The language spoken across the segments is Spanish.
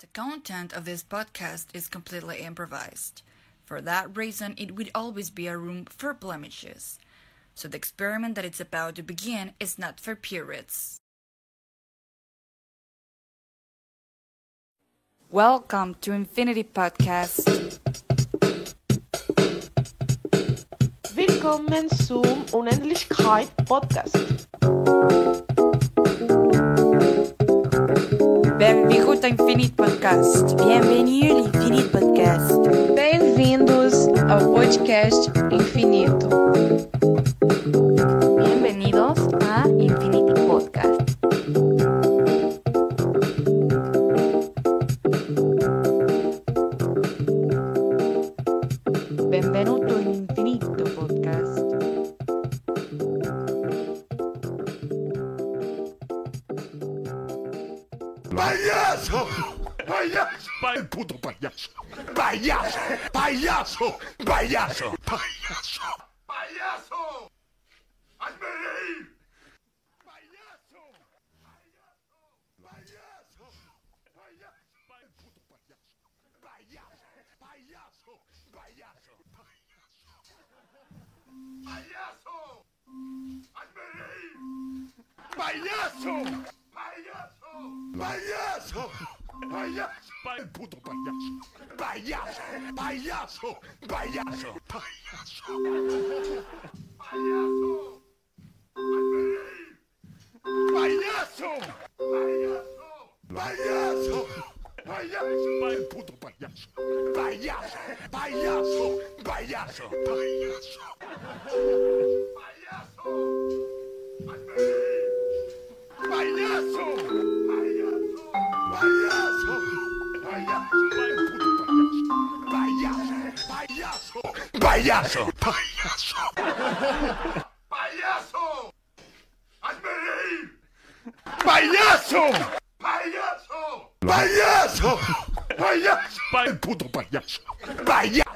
The content of this podcast is completely improvised. For that reason, it would always be a room for blemishes. So the experiment that it's about to begin is not for purists. Welcome to Infinity Podcast. Willkommen zum Unendlichkeit Podcast. Benvingut ao Infinite Podcast. Bienvenue ao Infinite Podcast. Bem-vindos ao podcast Infinito. Admirei! Palhaço! Palhaço! Palhaço! Palhaço! Puto palhaço! Palhaço! Palhaço! Palhaço! Palhaço! Admirei! Palhaço! Palhaço! Palhaço! Palhaço! Puto palhaço! Palhaço! Palhaço! Palhaço! Palhaço! Palhaço! ¡Payaso! ¡Payaso! ¡Payaso! ¡Payaso! ¡El puto payaso! ¡Payaso! ¡Payaso! ¡Payaso! ¡Payaso! ¡Payaso! ¡Payaso! ¡Payaso! ¡Payaso! ¡Payaso! ¡El puto payaso! ¡Payaso! ¡Payaso! ¡Payaso! ¡Payaso! ¡El puto! ¡Payaso! ¡Payaso!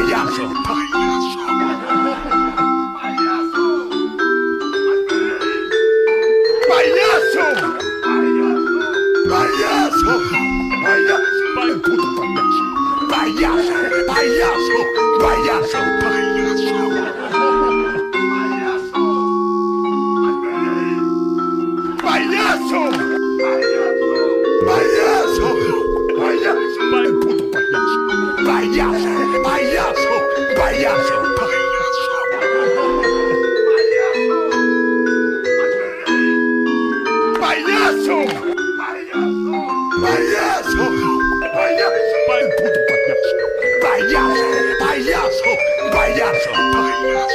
别样这太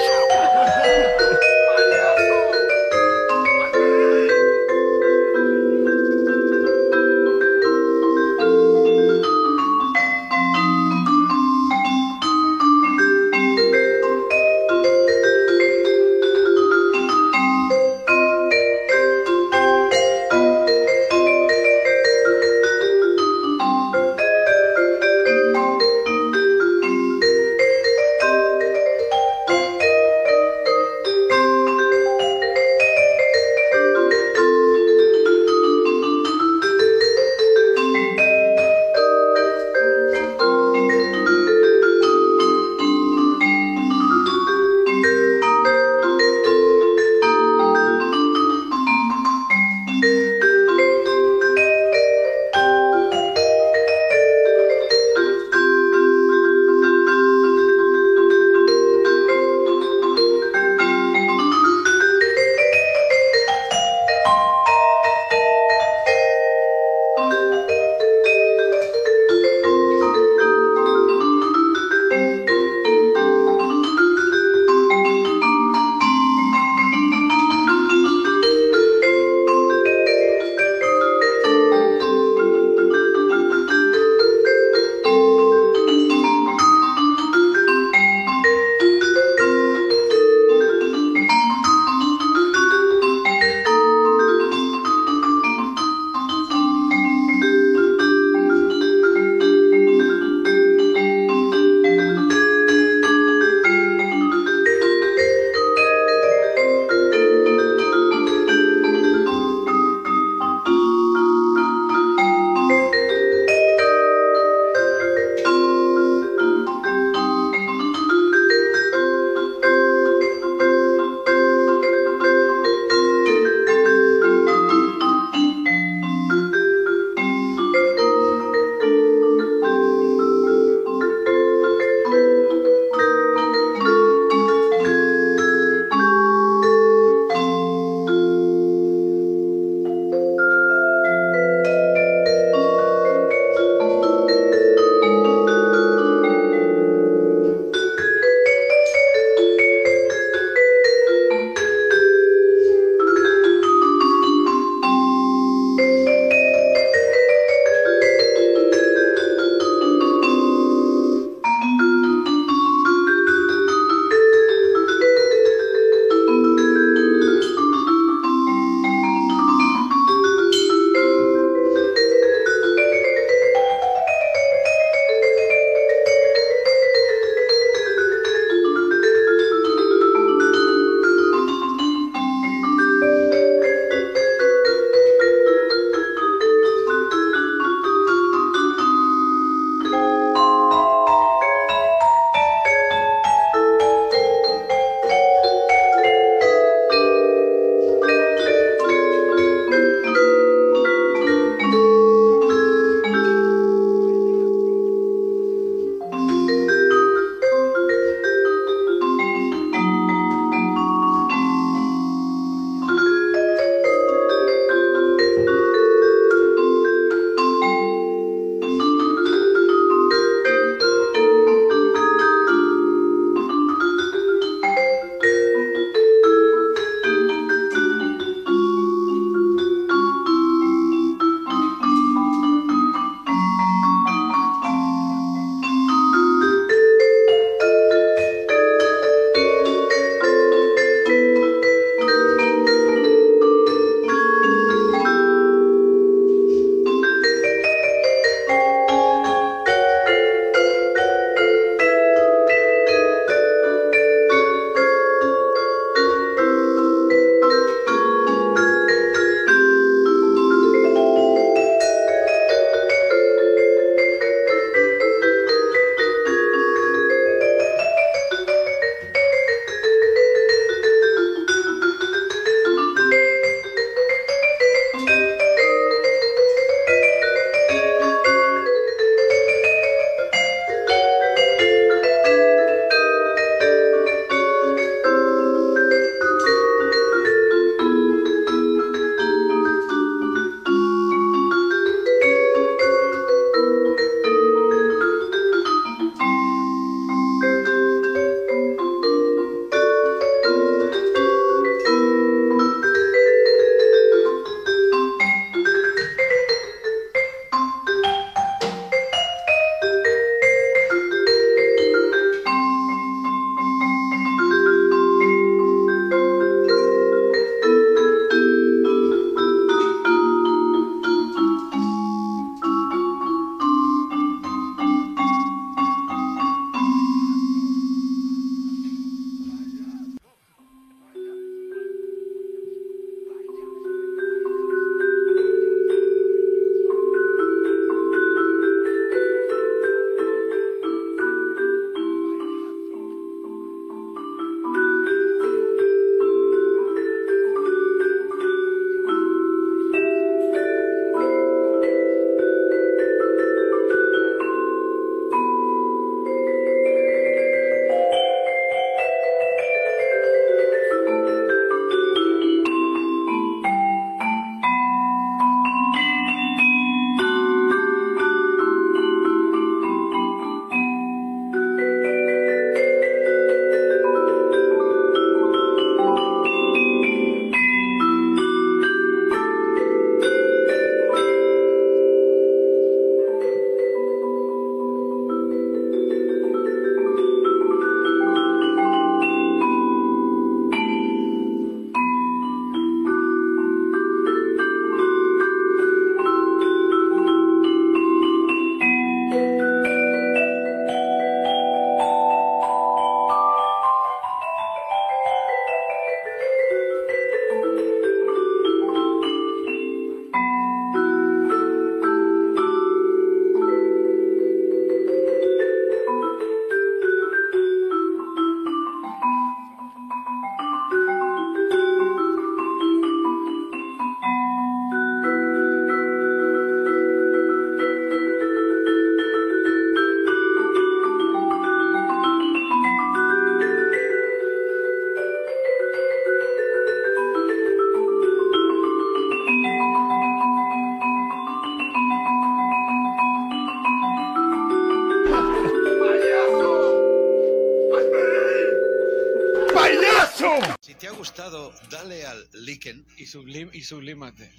Si te ha gustado, dale al liken y, sublim y sublímate.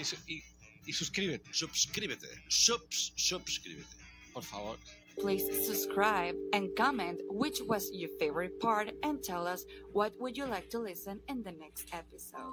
Y, su- y- y suscríbete, suscríbete. Subs, suscríbete. por favor. Please subscribe and comment which was your favorite part and tell us what would you like to listen in the next episode.